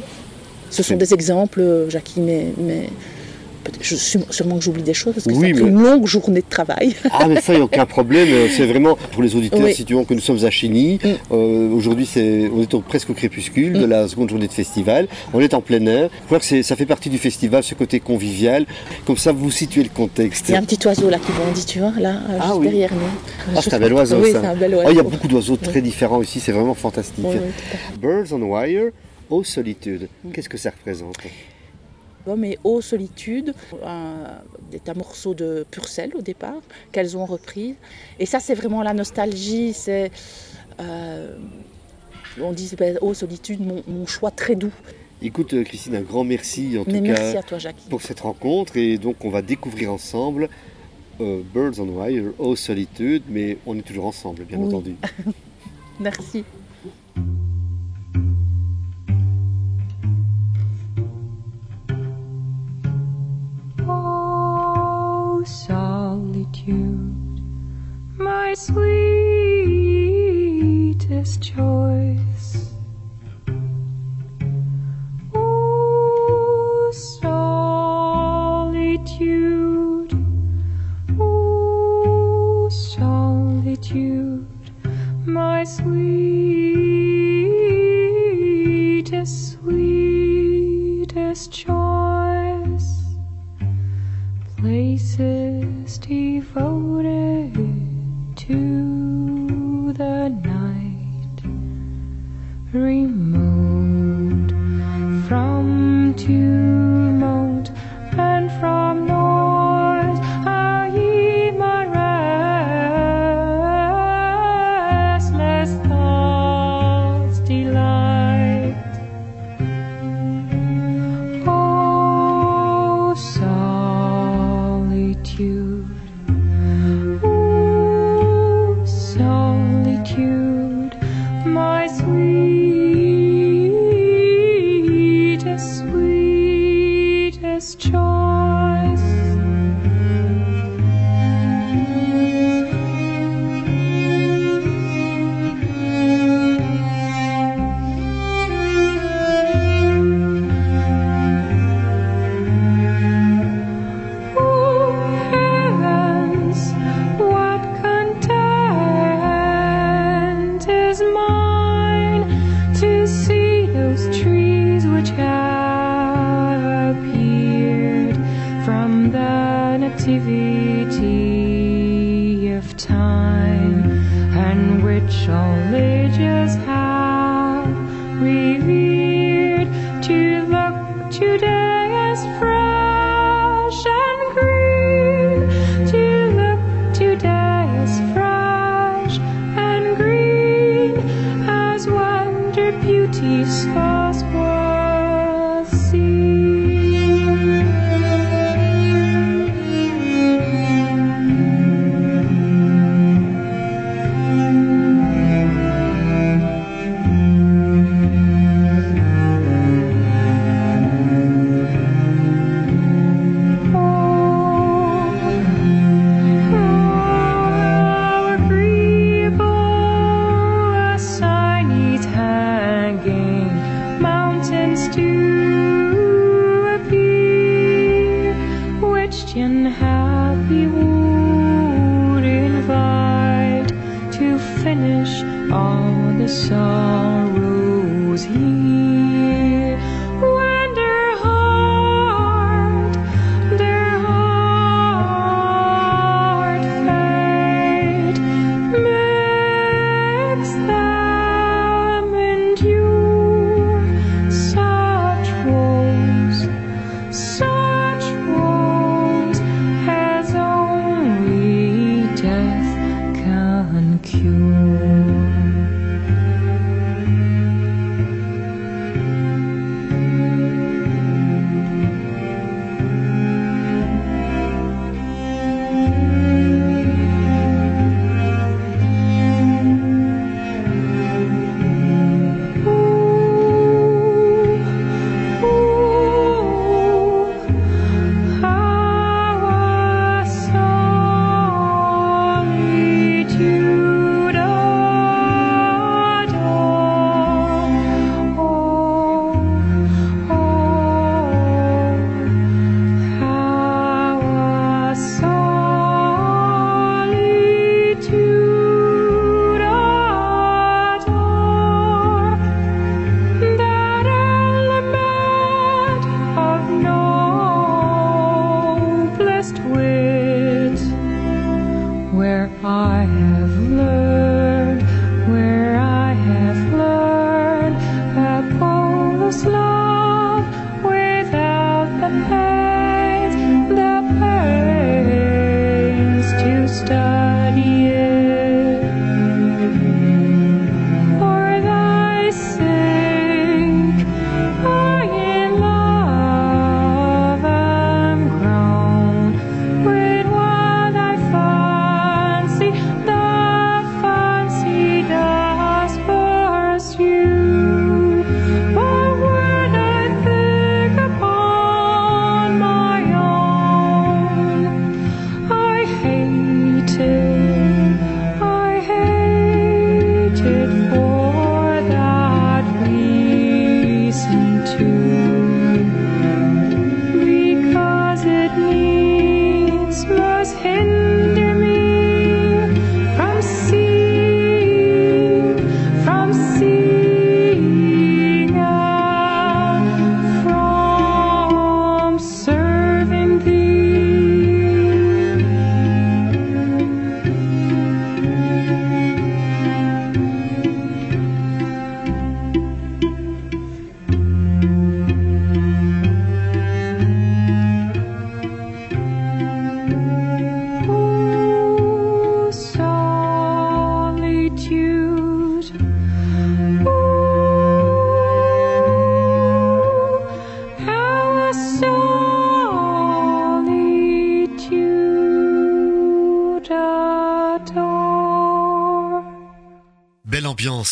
S15: Ce sont des exemples, Jackie, mais, je, sûrement- sûrement que j'oublie des choses, parce que
S4: Oui,
S15: c'est
S4: mais-
S15: une longue journée de travail.
S4: Ah mais ça, il n'y a aucun problème. Euh, C'est vraiment pour les auditeurs,
S15: Oui. Mm.
S4: situons que nous sommes à Chigny. Euh, Aujourd'hui, c'est on est au- presque au crépuscule de la seconde journée de festival. On est en plein air. Je crois que c'est- ça fait partie du festival, ce côté convivial. Comme ça, vous situez le contexte.
S15: Il y a un petit oiseau là qui bondit, tu vois, là, euh,
S4: Ah
S15: juste
S4: oui.
S15: derrière nous.
S4: Ah, c'est un bel oiseau,
S15: Oui,
S4: ça.
S15: c'est un bel
S4: Ah,
S15: oiseau.
S4: il y a beaucoup d'oiseaux
S15: Oui.
S4: très différents ici, c'est vraiment fantastique.
S15: Oui, oui,
S4: Birds on Wire, aux solitude. Qu'est-ce que ça représente?
S15: Mais Eau Solitude, un, c'est un morceau de Purcell au départ, qu'elles ont repris. Et ça, c'est vraiment la nostalgie. C'est, euh, on dit ben, Solitude, mon, mon choix très doux.
S4: Écoute, euh, Christine, un grand merci en
S15: Mais
S4: tout
S15: merci
S4: cas
S15: à toi, Jackie.
S4: pour cette rencontre. Et donc, on va découvrir ensemble euh, Birds on Wire, aux solitude, mais on est toujours ensemble, bien
S15: Oui.
S4: entendu.
S15: Merci.
S16: Solitude, my sweetest choice. peace.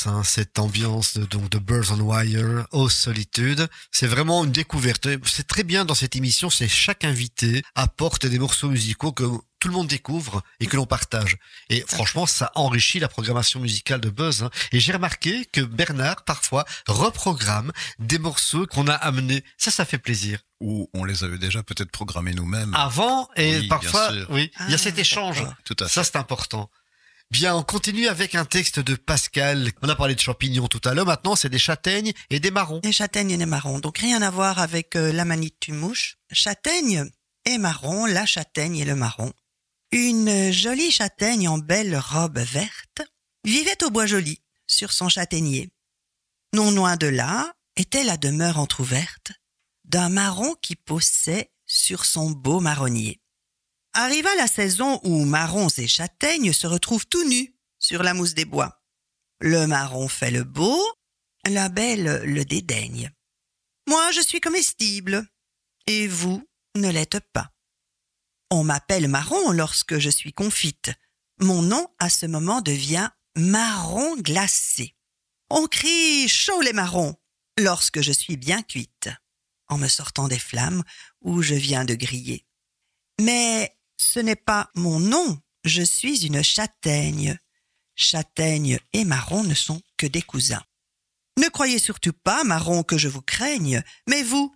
S16: Hein, cette ambiance de, donc de Birds on Wire, aux solitude. C'est vraiment une découverte. C'est très bien dans cette émission, c'est chaque invité apporte des morceaux musicaux que tout le monde découvre et que l'on partage. Et franchement, ça enrichit la programmation musicale de Buzz. Hein. Et j'ai remarqué que Bernard, parfois, reprogramme des morceaux qu'on a amenés. Ça, ça fait plaisir.
S5: Ou on les avait déjà peut-être programmés nous-mêmes.
S16: Avant, et parfois, oui, il y a cet échange.
S5: Tout à fait.
S16: Ça, c'est important. Bien, on continue avec un texte de Pascal. On a parlé de champignons tout à l'heure, maintenant c'est des châtaignes et des marrons.
S3: Des châtaignes et des marrons, donc rien à voir avec euh, la manite tu mouches. Châtaigne et marron, la châtaigne et le marron. Une euh, jolie châtaigne en belle robe verte vivait au bois joli, sur son châtaignier. Non loin de là était la demeure entr'ouverte d'un marron qui poussait sur son beau marronnier. Arriva la saison où marrons et châtaignes se retrouvent tout nus sur la mousse des bois. Le marron fait le beau, la belle le dédaigne. Moi, je suis comestible, et vous ne l'êtes pas. On m'appelle marron lorsque je suis confite. Mon nom, à ce moment, devient marron glacé. On crie chaud les marrons lorsque je suis bien cuite, en me sortant des flammes où je viens de griller. Mais ce n'est pas mon nom, je suis une châtaigne. Châtaigne et marron ne sont que des cousins. Ne croyez surtout pas, marron, que je vous craigne, mais vous,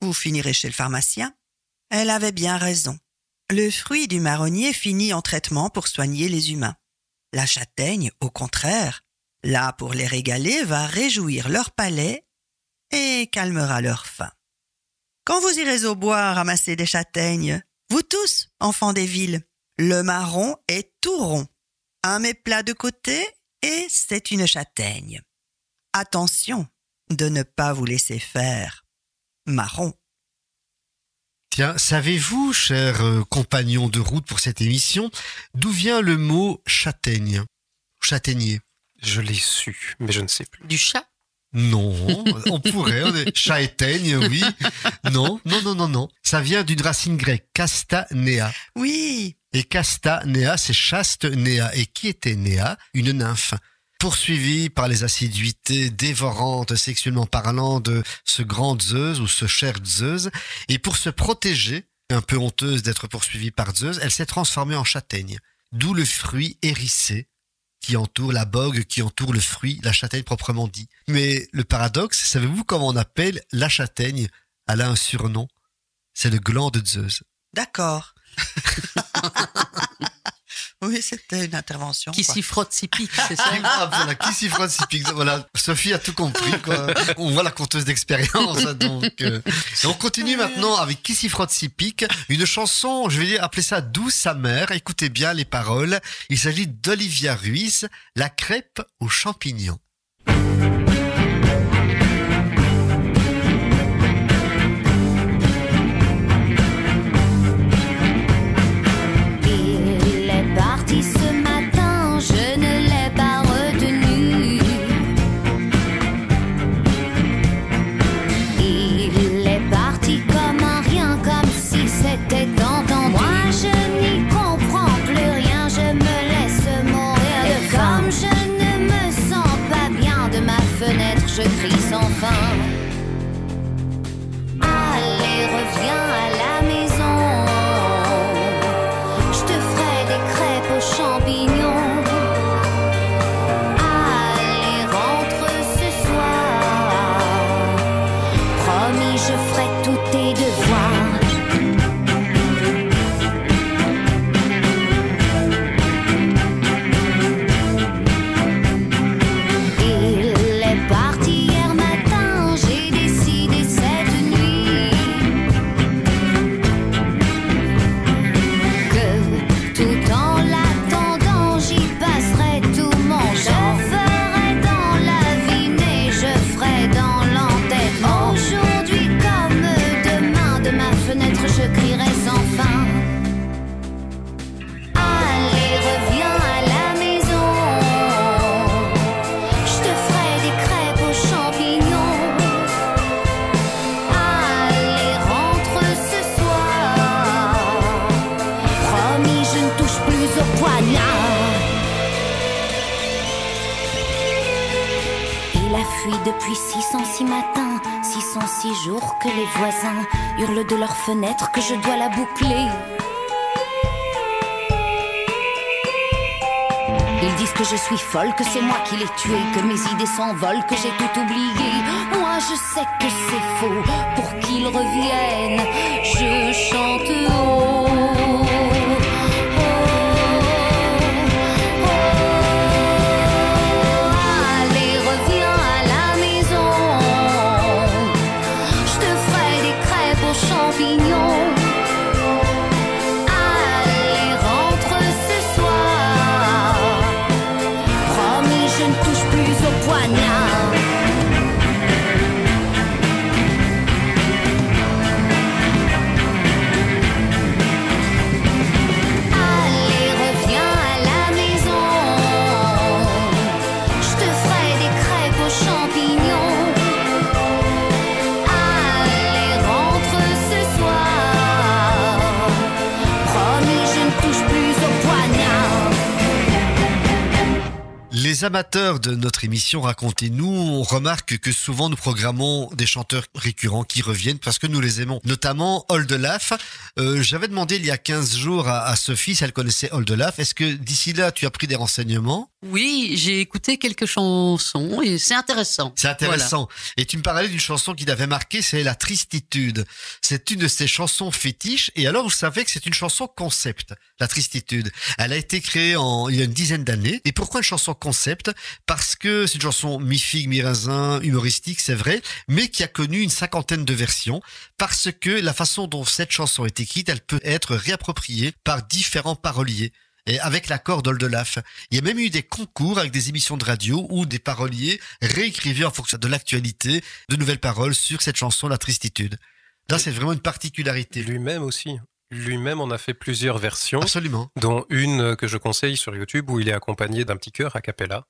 S3: vous finirez chez le pharmacien. Elle avait bien raison. Le fruit du marronnier finit en traitement pour soigner les humains. La châtaigne, au contraire, là pour les régaler, va réjouir leur palais et calmera leur faim. Quand vous irez au bois ramasser des châtaignes, vous tous, enfants des villes, le marron est tout rond. Un méplat de côté et c'est une châtaigne. Attention de ne pas vous laisser faire. Marron.
S4: Tiens, savez-vous, chers euh, compagnons de route pour cette émission, d'où vient le mot châtaigne? Châtaignier.
S1: Je l'ai su, mais je ne sais plus.
S2: Du chat?
S4: Non, on pourrait, on est châtaigne, oui. Non, non, non, non, non. Ça vient d'une racine grecque, castanea.
S3: Oui.
S4: Et castanea, c'est chaste Néa. Et qui était Néa Une nymphe. Poursuivie par les assiduités dévorantes sexuellement parlant de ce grand Zeus ou ce cher Zeus, et pour se protéger, un peu honteuse d'être poursuivie par Zeus, elle s'est transformée en châtaigne. D'où le fruit hérissé qui entoure la bogue, qui entoure le fruit, la châtaigne proprement dit. Mais le paradoxe, savez-vous comment on appelle la châtaigne? Elle a un surnom. C'est le gland de Zeus.
S3: D'accord. oui, c'était une intervention.
S2: Qui s'y frotte, s'y pique, c'est ça
S4: Ah, voilà, qui s'y frotte, s'y pique. Voilà, Sophie a tout compris. Quoi. On voit la conteuse d'expérience. hein, Donc, euh. Et on continue maintenant avec qui s'y frotte, s'y pique. Une chanson, je vais appeler ça Douce sa mère. Écoutez bien les paroles. Il s'agit d'Olivia Ruiz, La crêpe aux champignons.
S17: 50. 606 matins, 606 jours que les voisins hurlent de leurs fenêtres que je dois la boucler. Ils disent que je suis folle, que c'est moi qui l'ai tué, que mes idées s'envolent, que j'ai tout oublié. Moi je sais que c'est faux, pour qu'ils reviennent, je chante haut.
S4: Amateurs de notre émission Racontez-nous, on remarque que souvent nous programmons des chanteurs récurrents qui reviennent parce que nous les aimons, notamment Oldelaf. Euh, J'avais demandé il y a 15 jours à, à Sophie si elle connaissait Oldelaf. Est-ce que d'ici là tu as pris des renseignements?
S2: Oui, j'ai écouté quelques chansons et c'est intéressant.
S4: C'est intéressant. Et tu me parlais d'une chanson qui t'avait marqué, c'est La Tristitude. C'est une de ses chansons fétiches. Et alors, vous savez que c'est une chanson concept, La Tristitude. Elle a été créée en, il y a une dizaine d'années. Et pourquoi une chanson concept? Parce que c'est une chanson mi-figue, mi-raisin, humoristique, c'est vrai, mais qui a connu une cinquantaine de versions. Parce que la façon dont cette chanson est écrite, elle peut être réappropriée par différents paroliers et avec l'accord d'Oldelaf. Il y a même eu des concours avec des émissions de radio où des paroliers réécrivaient en fonction de l'actualité de nouvelles paroles sur cette chanson La Tristitude. Là, c'est vraiment une particularité.
S1: Lui-même aussi. Lui-même en a fait plusieurs versions.
S4: Absolument.
S1: Dont une que je conseille sur YouTube où il est accompagné d'un petit chœur a cappella.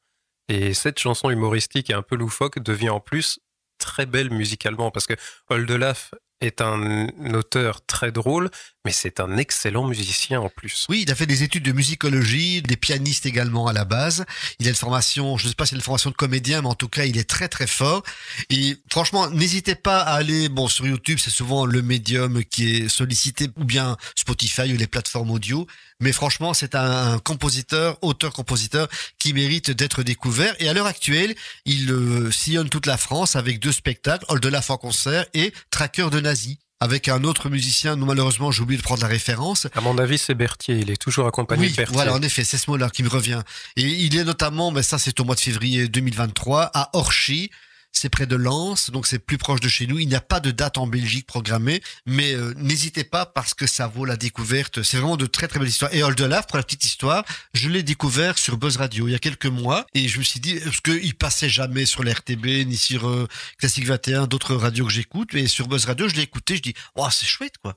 S1: Et cette chanson humoristique et un peu loufoque devient en plus très belle musicalement parce que Oldelaf est un auteur très drôle, mais c'est un excellent musicien en plus.
S4: Oui, il a fait des études de musicologie, des pianistes également à la base. Il a une formation, je ne sais pas si c'est une formation de comédien, mais en tout cas, il est très très fort. Et franchement, n'hésitez pas à aller, bon, sur YouTube, c'est souvent le médium qui est sollicité, ou bien Spotify ou les plateformes audio. Mais franchement, c'est un, compositeur, auteur-compositeur qui mérite d'être découvert. Et à l'heure actuelle, il euh, sillonne toute la France avec deux spectacles, Oldelaf en concert et Tracker de Nazi avec un autre musicien, nous malheureusement j'ai oublié de prendre la référence.
S1: À mon avis, c'est Berthier, il est toujours accompagné
S4: oui,
S1: de Berthier.
S4: Voilà, en effet, c'est ce mot-là qui me revient. Et il est notamment, mais ça c'est au mois de février 2023, à Orchy. C'est près de Lens, donc c'est plus proche de chez nous. Il n'y a pas de date en Belgique programmée, mais euh, n'hésitez pas parce que ça vaut la découverte. C'est vraiment de très très belles histoires. Et Oldelaf, pour la petite histoire, je l'ai découvert sur Buzz Radio il y a quelques mois et je me suis dit parce qu'il passait jamais sur l'RTB ni sur euh, Classique 21, d'autres radios que j'écoute. Et sur Buzz Radio, je l'ai écouté. Je dis, oh c'est chouette quoi.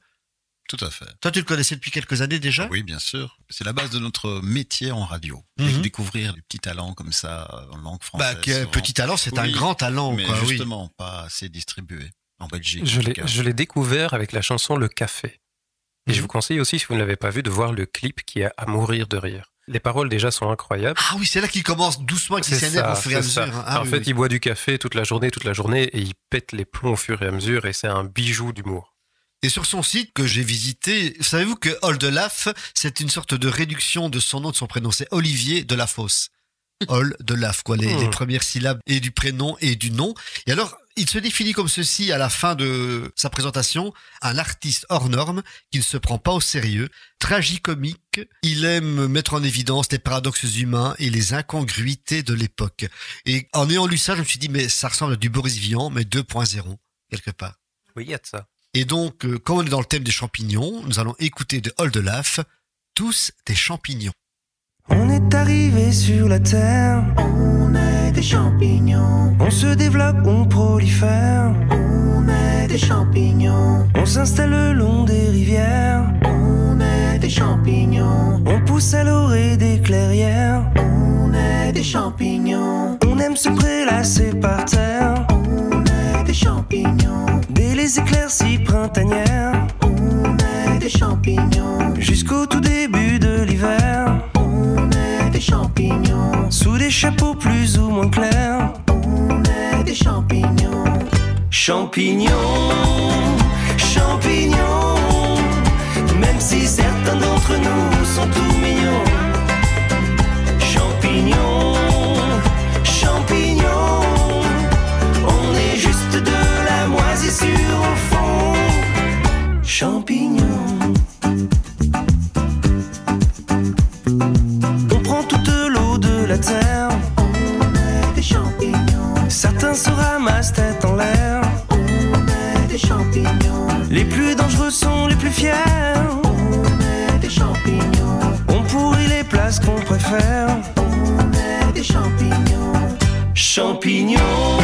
S5: Tout à fait.
S4: Toi, tu le connaissais depuis quelques années déjà?
S5: Oui, bien sûr. C'est la base de notre métier en radio.
S4: Mhm.
S5: Découvrir des petits talents comme ça euh, en langue
S4: Bah,
S5: française.
S4: que- petit talent, c'est un grand talent,
S5: Mais
S4: quoi, oui.
S5: justement, pas assez distribué en Belgique.
S1: Je l'ai, découvert avec la chanson Le Café. Et je vous conseille aussi, si vous ne l'avez pas vu, de voir le clip qui est à mourir de rire. Les paroles déjà sont incroyables.
S4: Ah oui, c'est là qu'il commence doucement, qu'il s'énerve au fur et à mesure. Ah
S1: en
S4: oui,
S1: fait,
S4: oui.
S1: il boit du café toute la journée, toute la journée, et il pète les plombs au fur et à mesure, et c'est un bijou d'humour.
S4: Et sur son site que j'ai visité, savez-vous que Oldelaf, c'est une sorte de réduction de son nom, de son prénom. C'est Olivier de la Fosse. Ol de Laf, quoi, les,
S1: Hmm.
S4: les premières syllabes et du prénom et du nom. Et alors, il se définit comme ceci à la fin de sa présentation, un artiste hors norme qui ne se prend pas au sérieux, tragicomique. Il aime mettre en évidence les paradoxes humains et les incongruités de l'époque. Et en ayant lu ça, je me suis dit, mais ça ressemble à du Boris Vian, mais 2.0, quelque part.
S1: Oui, il y a de ça.
S4: Et donc, euh, comme on est dans le thème des champignons, nous allons écouter de Oldelaf, tous des champignons.
S18: On est arrivé sur la terre. On est des champignons. On se développe, on prolifère. On est des champignons. On s'installe le long des rivières. On est des champignons. On pousse à l'orée des clairières. On est des champignons. On aime se prélasser par terre. On des champignons. Dès les éclaircies printanières. On est des champignons. Jusqu'au tout début de l'hiver. On est des champignons. Sous des chapeaux plus ou moins clairs. On est des champignons. Champignons, champignons. Même si certains Champignons. On prend toute l'eau de la terre. On est des champignons. Certains se ramassent tête en l'air. On est des champignons. Les plus dangereux sont les plus fiers. On est des champignons. On pourrit les places qu'on préfère. On est des champignons. Champignons,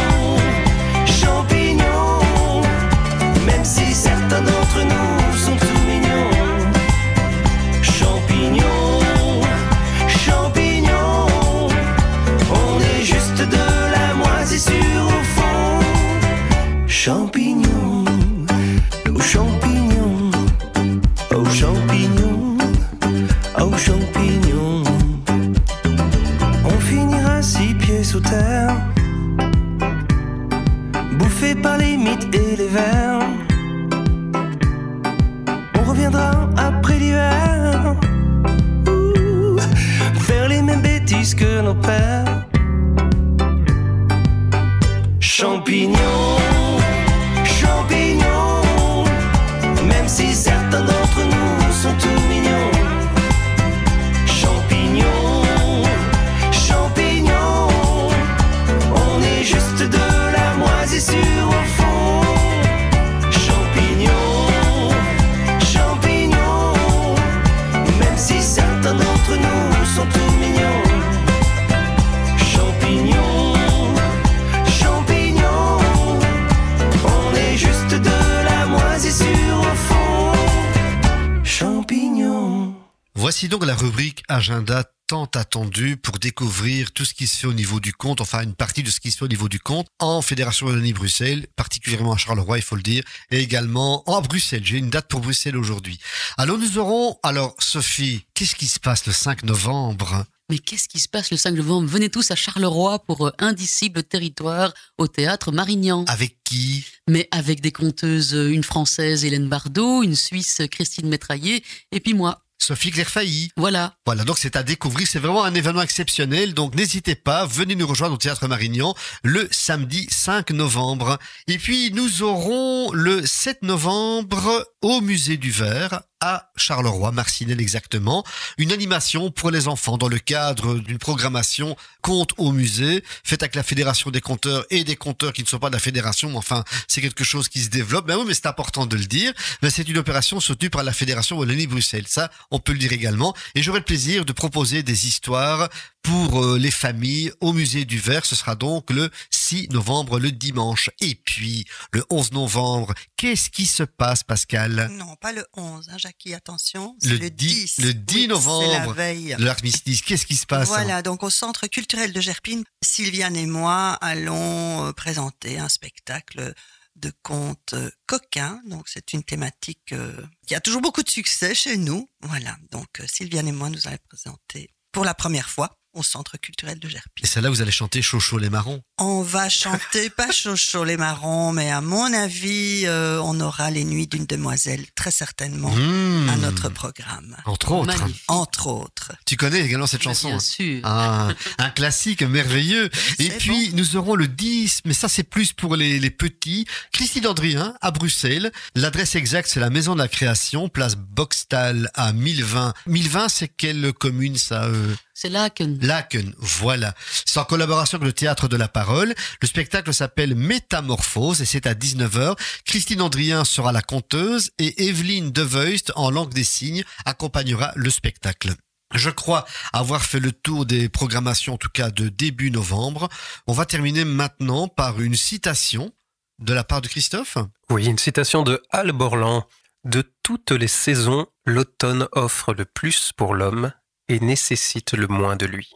S4: agenda tant attendue pour découvrir tout ce qui se fait au niveau du compte, enfin une partie de ce qui se fait au niveau du compte en Fédération Wallonie-Bruxelles, particulièrement à Charleroi, il faut le dire, et également en Bruxelles. J'ai une date pour Bruxelles aujourd'hui. Alors nous aurons, alors Sophie, qu'est-ce qui se passe le 5 novembre?
S2: Mais qu'est-ce qui se passe le 5 novembre? Venez tous à Charleroi pour euh, Indicible Territoire au théâtre Marignan.
S4: Avec qui?
S2: Mais avec des conteuses, euh, une française Hélène Bardot, une suisse Christine Métraillé, et puis moi.
S4: Sophie Claire Failly.
S2: Voilà.
S4: Voilà, donc c'est à découvrir. C'est vraiment un événement exceptionnel. Donc n'hésitez pas, venez nous rejoindre au Théâtre Marignan le samedi 5 novembre. Et puis nous aurons le 7 novembre au Musée du Verre à Charleroi, Marcinelle exactement, une animation pour les enfants dans le cadre d'une programmation Conte au musée, faite avec la Fédération des compteurs et des compteurs qui ne sont pas de la Fédération, mais enfin c'est quelque chose qui se développe. Ben oui, mais c'est important de le dire. Mais c'est une opération soutenue par la Fédération Wallonie-Bruxelles. Ça, on peut le dire également. Et j'aurai le plaisir de proposer des histoires pour euh, les familles au musée du Verre. Ce sera donc le 6 novembre, le dimanche. Et puis, le 11 novembre, qu'est-ce qui se passe, Pascal?
S3: Non, pas le 11, hein, Jackie, attention.
S4: le,
S3: c'est le 10.
S4: Le 10
S3: Oui, C'est la
S4: novembre
S3: veille.
S4: l'armistice. Qu'est-ce qui se passe?
S3: Voilà, donc au Centre culturel de Gerpine, Sylviane et moi allons euh, présenter un spectacle de contes euh, coquins. Donc c'est une thématique euh, qui a toujours beaucoup de succès chez nous. Voilà, donc Sylviane et moi nous allons présenter pour la première fois au Centre culturel de Gerpine.
S4: Et celle-là, vous allez chanter Chocho les marrons.
S3: On va chanter pas Chocho les marrons, mais à mon avis, euh, on aura les nuits d'une demoiselle très certainement
S4: Mmh.
S3: à notre programme.
S4: Entre autres.
S2: Magnifique.
S3: Entre autres.
S4: Tu connais également cette
S2: Mais
S4: chanson
S2: bien
S4: hein
S2: sûr.
S4: Ah, un classique merveilleux. Et
S3: C'est
S4: puis, nous aurons le 10, mais ça c'est plus pour les, les petits. Christine Andrien à Bruxelles. L'adresse exacte, c'est la Maison de la Création, place Boxtal à 1020. 1020, c'est quelle commune ça euh?
S2: C'est là que
S4: Laken, voilà. C'est en collaboration avec le Théâtre de la Parole. Le spectacle s'appelle Métamorphose et c'est à 19h. Christine Andrien sera la conteuse et Evelyne Deveust, en langue des signes, accompagnera le spectacle. Je crois avoir fait le tour des programmations, en tout cas de début novembre. On va terminer maintenant par une citation de la part de Christophe.
S1: Oui, une citation de Al Borland. De toutes les saisons, l'automne offre le plus pour l'homme et nécessite le moins de lui.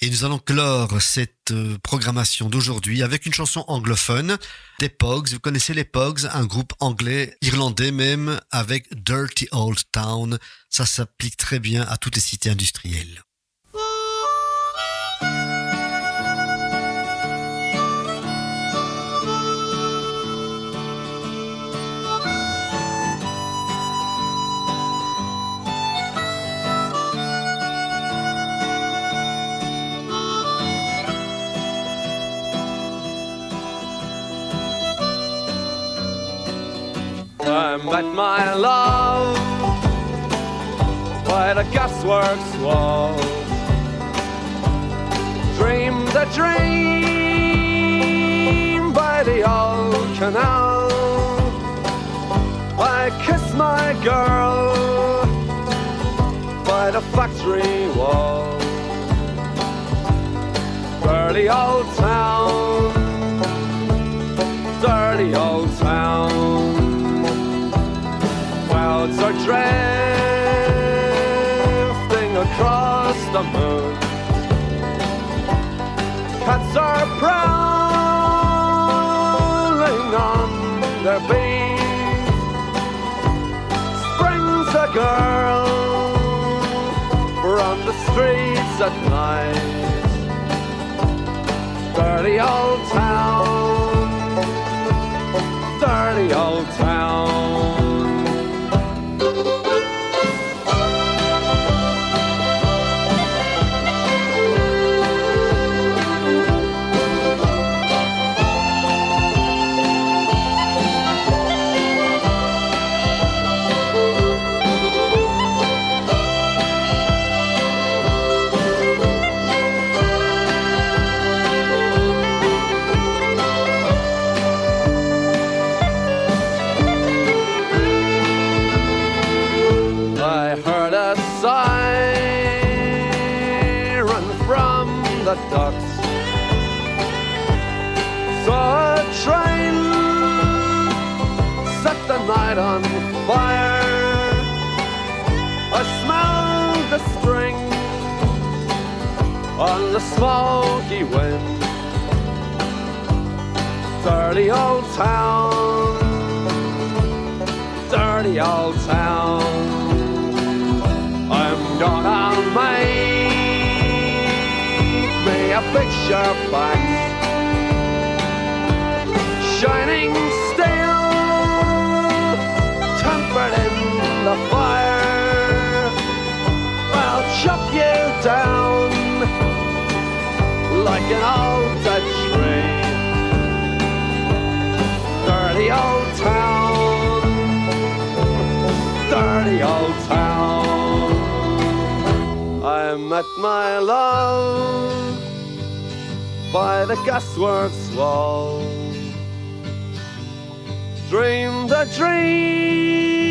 S4: Et nous allons clore cette euh, programmation d'aujourd'hui avec une chanson anglophone des Pogs. Vous connaissez les Pogs, un groupe anglais, irlandais même, avec Dirty Old Town. Ça s'applique très bien à toutes les cités industrielles.
S19: I met my love by the gasworks wall. Dreamed a dream by the old canal. I kissed my girl by the factory wall. Dirty old town, dirty old town. Clouds are drifting across the moon. Cats are prowling on their beat. Springs a girl from the streets at night. Dirty old town. Dirty old fire. I smell the string on the smoky wind. Dirty old town, dirty old town. I'm gonna make me a picture back, shining tempered in the fire. I'll chop you down like an old dead tree. Dirty old town, dirty old town. I met my love by the gasworks wall. Dreamed a dream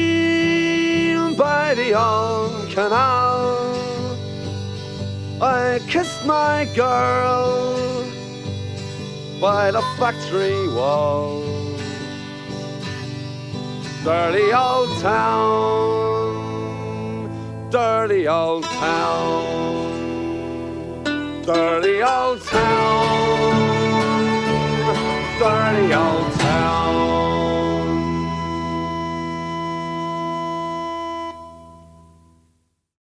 S19: by the old canal. I kissed my girl by the factory wall. Dirty old town, dirty old town, dirty old town, dirty old town.